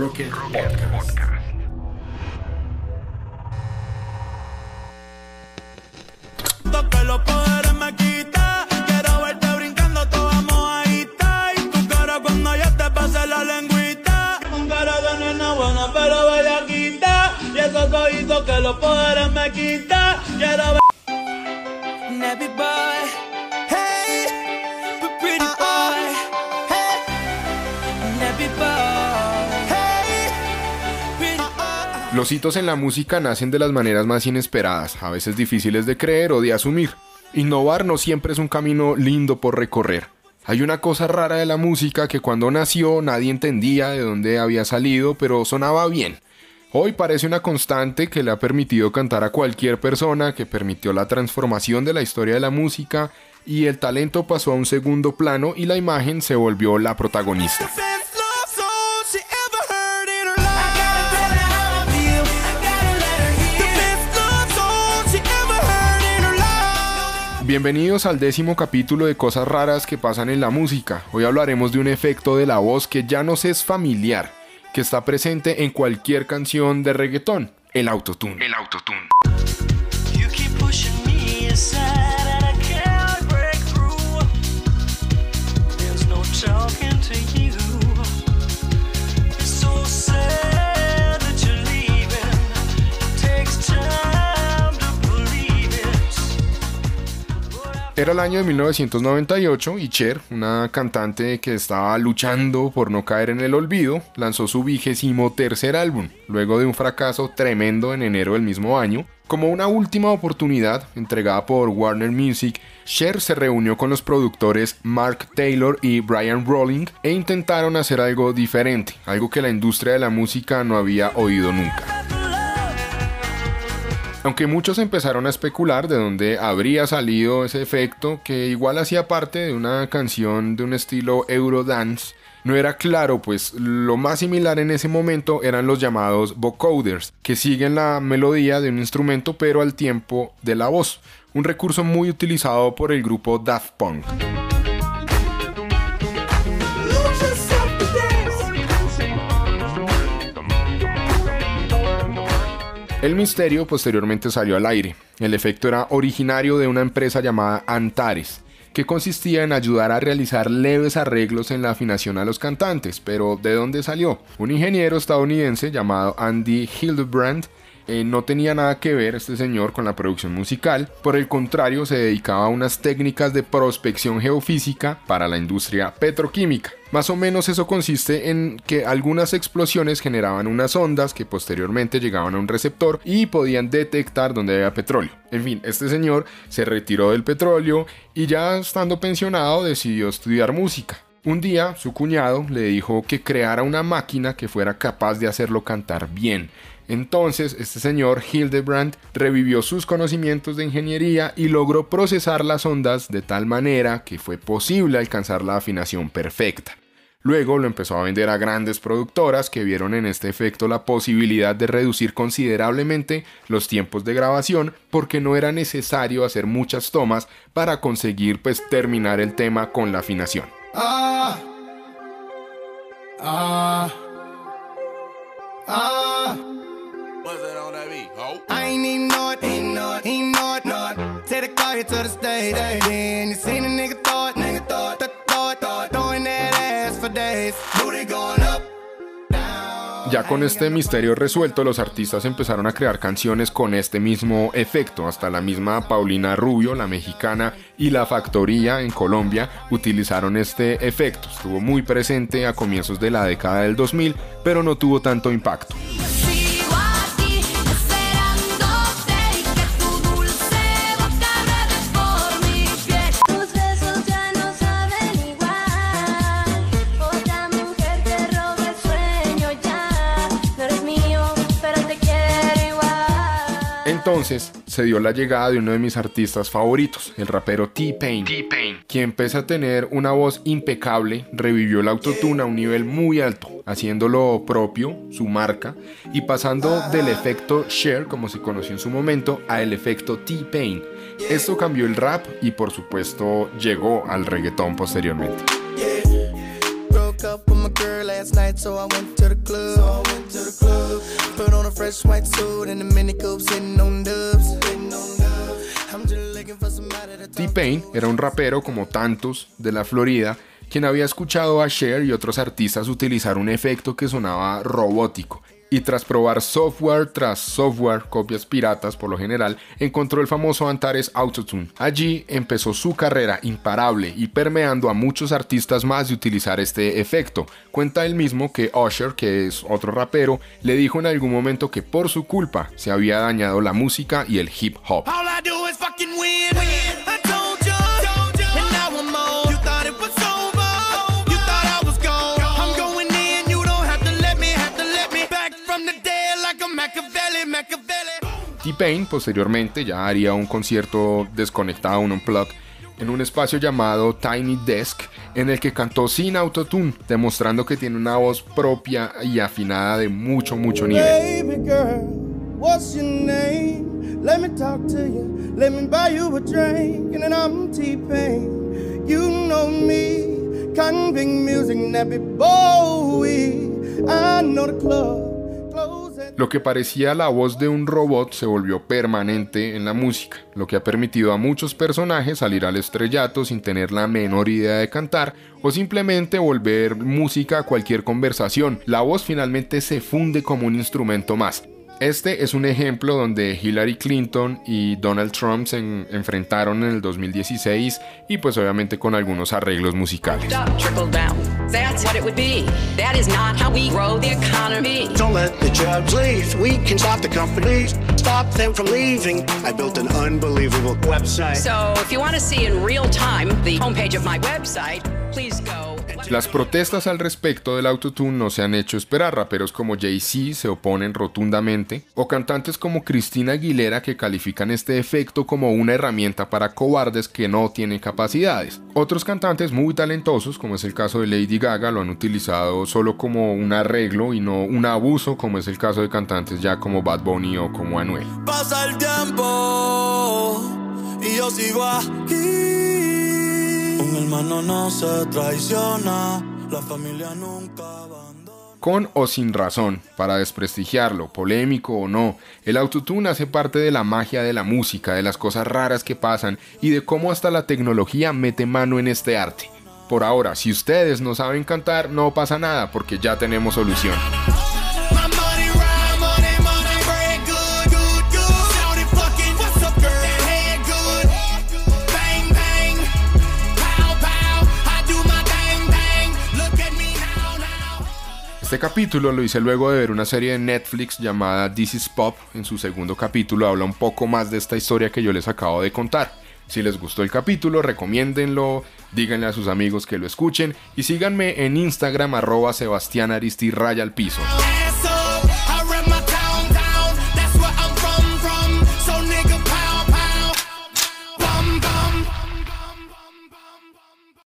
Rocket Podcast. que los poderes me quita. Quiero verte brincando, toda mojadita. Y tu cara cuando yo te pase la lengüita. Con cara de nena buena, pero bellaquita. Y esos cojitos que los poderes me quita. Quiero ver. Los hitos en la música nacen de las maneras más inesperadas, a veces difíciles de creer o de asumir. Innovar no siempre es un camino lindo por recorrer. Hay una cosa rara de la música que cuando nació nadie entendía de dónde había salido, pero sonaba bien. Hoy parece una constante que le ha permitido cantar a cualquier persona, que permitió la transformación de la historia de la música y el talento pasó a un segundo plano y la imagen se volvió la protagonista. Bienvenidos al décimo capítulo de Cosas Raras que pasan en la música. Hoy hablaremos de un efecto de la voz que ya nos es familiar, que está presente en cualquier canción de reggaetón, el autotune. El autotune. Era el año de 1998 y Cher, una cantante que estaba luchando por no caer en el olvido, lanzó su vigésimo tercer álbum, luego de un fracaso tremendo en enero del mismo año. Como una última oportunidad entregada por Warner Music, Cher se reunió con los productores Mark Taylor y Brian Rolling e intentaron hacer algo diferente, algo que la industria de la música no había oído nunca. Aunque muchos empezaron a especular de dónde habría salido ese efecto, que igual hacía parte de una canción de un estilo Eurodance, no era claro, pues lo más similar en ese momento eran los llamados vocoders, que siguen la melodía de un instrumento pero al tiempo de la voz, un recurso muy utilizado por el grupo Daft Punk. El misterio posteriormente salió al aire. El efecto era originario de una empresa llamada Antares, que consistía en ayudar a realizar leves arreglos en la afinación a los cantantes. Pero ¿de dónde salió? Un ingeniero estadounidense llamado Andy Hildebrand eh, no tenía nada que ver este señor con la producción musical, por el contrario se dedicaba a unas técnicas de prospección geofísica para la industria petroquímica. Más o menos eso consiste en que algunas explosiones generaban unas ondas que posteriormente llegaban a un receptor y podían detectar donde había petróleo. En fin, este señor se retiró del petróleo y ya estando pensionado decidió estudiar música. Un día su cuñado le dijo que creara una máquina que fuera capaz de hacerlo cantar bien. Entonces, este señor Hildebrand revivió sus conocimientos de ingeniería y logró procesar las ondas de tal manera que fue posible alcanzar la afinación perfecta. Luego lo empezó a vender a grandes productoras que vieron en este efecto la posibilidad de reducir considerablemente los tiempos de grabación porque no era necesario hacer muchas tomas para conseguir pues terminar el tema con la afinación. Ah. Ah. To the stage, then you seen a nigga throw it, nigga throw it, th- throw it, throw it, throwing that ass for days. Booty going up, down. Ya con este misterio resuelto, los artistas empezaron a crear canciones con este mismo efecto. Hasta la misma Paulina Rubio, la mexicana, y La Factoría en Colombia utilizaron este efecto. Estuvo muy presente a comienzos de la década del 2000, pero no tuvo tanto impacto. Entonces se dio la llegada de uno de mis artistas favoritos, el rapero T-Pain, quien pese a tener una voz impecable, revivió el autotune a un nivel muy alto, haciéndolo propio, su marca, y pasando del efecto Cher, como se conoció en su momento, a el efecto T-Pain. Esto cambió el rap y por supuesto llegó al reggaetón posteriormente. Broke a fresh white suit and mini coupe sitting on dubs. T-Pain era un rapero como tantos de la Florida, quien había escuchado a Cher y otros artistas utilizar un efecto que sonaba robótico. Y tras probar software tras software, copias piratas por lo general, encontró el famoso Antares Autotune. Allí empezó su carrera imparable y permeando a muchos artistas más de utilizar este efecto. Cuenta él mismo que Usher, que es otro rapero, le dijo en algún momento que por su culpa se había dañado la música y el hip hop. T-Pain posteriormente ya haría un concierto desconectado, un unplug, en un espacio llamado Tiny Desk, en el que cantó sin autotune, demostrando que tiene una voz propia y afinada de mucho, mucho nivel. Baby girl, what's your name? Let me talk to you. Let me buy you a drink. And then I'm T-Pain. You know me. Convict music, Nappy Bowie. I know the club. Lo que parecía la voz de un robot se volvió permanente en la música, lo que ha permitido a muchos personajes salir al estrellato sin tener la menor idea de cantar o simplemente volver música a cualquier conversación. La voz finalmente se funde como un instrumento más. Este es un ejemplo donde Hillary Clinton y Donald Trump se en- enfrentaron en el 2016 y pues obviamente con algunos arreglos musicales. up, trickle down. That's what it would be. That is not how we grow the economy. Don't let the jobs leave. We can stop the companies, stop them from leaving. I built an unbelievable website. So if you want to see in real time the homepage of my website, please go. Las protestas al respecto del autotune no se han hecho esperar. Raperos como Jay-Z se oponen rotundamente, o cantantes como Cristina Aguilera que califican este efecto como una herramienta para cobardes que no tienen capacidades. Otros cantantes muy talentosos, como es el caso de Lady Gaga, lo han utilizado solo como un arreglo y no un abuso, como es el caso de cantantes ya como Bad Bunny o como Anuel. Pasa el tiempo y yo sigo aquí. No se traiciona, la familia nunca. Con o sin razón, para desprestigiarlo, polémico o no, el autotune hace parte de la magia de la música, de las cosas raras que pasan y de cómo hasta la tecnología mete mano en este arte. Por ahora, si ustedes no saben cantar, no pasa nada porque ya tenemos solución. Este capítulo lo hice luego de ver una serie de Netflix llamada This is Pop. En su segundo capítulo habla un poco más de esta historia que yo les acabo de contar. Si les gustó el capítulo, recomiéndenlo, díganle a sus amigos que lo escuchen y síganme en Instagram arroba Sebastián Aristi al piso.